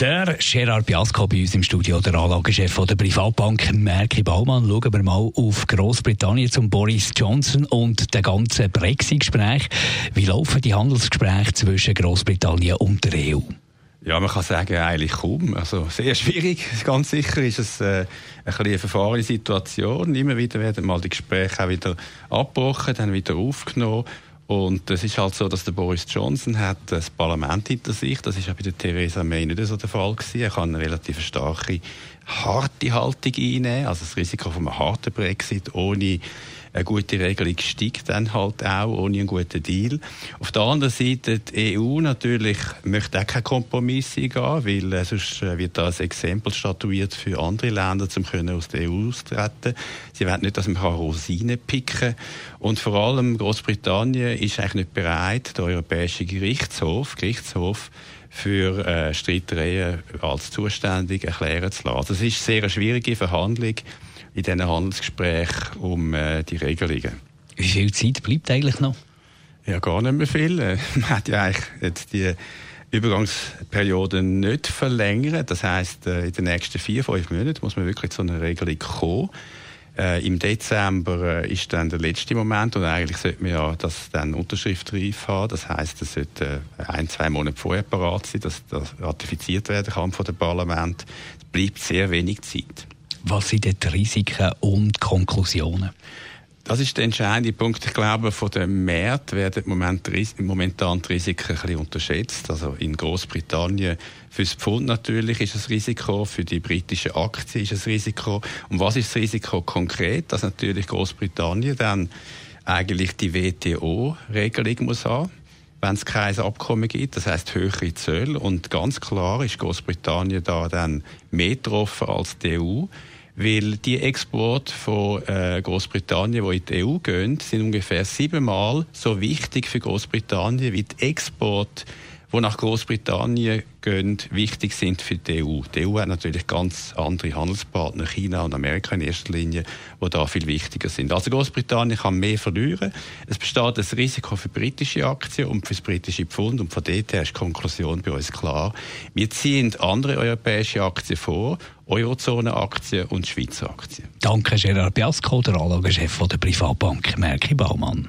der Gerard Biasco bei uns im Studio, der Anlagechef der Privatbank Merki Baumann. Schauen wir mal auf Großbritannien zum Boris Johnson und den ganzen Brexit-Gespräch. Wie laufen die Handelsgespräche zwischen Großbritannien und der EU? Ja, man kann sagen, eigentlich kaum. Also sehr schwierig. Ganz sicher ist es äh, ein eine verfahrene Situation. Immer wieder werden mal die Gespräche auch wieder abgebrochen, dann wieder aufgenommen. Und es ist halt so, dass der Boris Johnson hat das Parlament hinter sich. Das ist ja bei der Theresa May nicht so der Fall gewesen. Er kann eine relativ starke, harte Haltung einnehmen. Also das Risiko von einem harten Brexit ohne eine gute Regelung steigt dann halt auch, ohne einen guten Deal. Auf der anderen Seite, die EU natürlich möchte auch keinen Kompromiss eingehen, weil äh, sonst äh, wird da ein Exempel statuiert für andere Länder, um aus der EU austreten. Sie wollen nicht, dass man Rosinen picken kann. Und vor allem Großbritannien ist eigentlich nicht bereit, der Europäische Gerichtshof, Gerichtshof für äh, Streitereien als zuständig erklären zu lassen. Das ist eine sehr schwierige Verhandlung in diesen Handelsgesprächen um äh, die Regelungen. Wie viel Zeit bleibt eigentlich noch? Ja, gar nicht mehr viel. Äh, man hat ja eigentlich jetzt die Übergangsperiode nicht verlängert. Das heißt, äh, in den nächsten vier, fünf Monaten muss man wirklich zu einer Regelung kommen. Äh, Im Dezember äh, ist dann der letzte Moment und eigentlich sollte man ja das dann unterschriftreif haben. Das heißt, es sollte äh, ein, zwei Monate vorher parat sein, dass das ratifiziert werden kann von dem Parlament. Es bleibt sehr wenig Zeit. Was sind die Risiken und Konklusionen? Das ist der entscheidende Punkt. Ich glaube, von dem Markt werden momentan die Risiken ein bisschen unterschätzt. Also in Großbritannien fürs Pfund natürlich ist es Risiko, für die britische Aktie ist es Risiko. Und was ist das Risiko konkret? Dass natürlich Großbritannien dann eigentlich die WTO-Regelung muss haben wenn es kein Abkommen gibt, das heißt höhere Zölle. Und ganz klar ist Großbritannien da dann mehr getroffen als die EU. Weil die Exporte von äh, Großbritannien, die in die EU gehen, sind ungefähr siebenmal so wichtig für Großbritannien wie die Exporte die nach Großbritannien gehen, wichtig sind für die EU. Die EU hat natürlich ganz andere Handelspartner, China und Amerika in erster Linie, die da viel wichtiger sind. Also Großbritannien kann mehr verlieren. Es besteht das Risiko für britische Aktien und für das britische Pfund und von dort her ist die Konklusion bei uns klar. Wir ziehen andere europäische Aktien vor, Eurozone-Aktien und Schweizer Aktien. Danke Gerard Biasco, der Anlagechef der Privatbank Merki Baumann.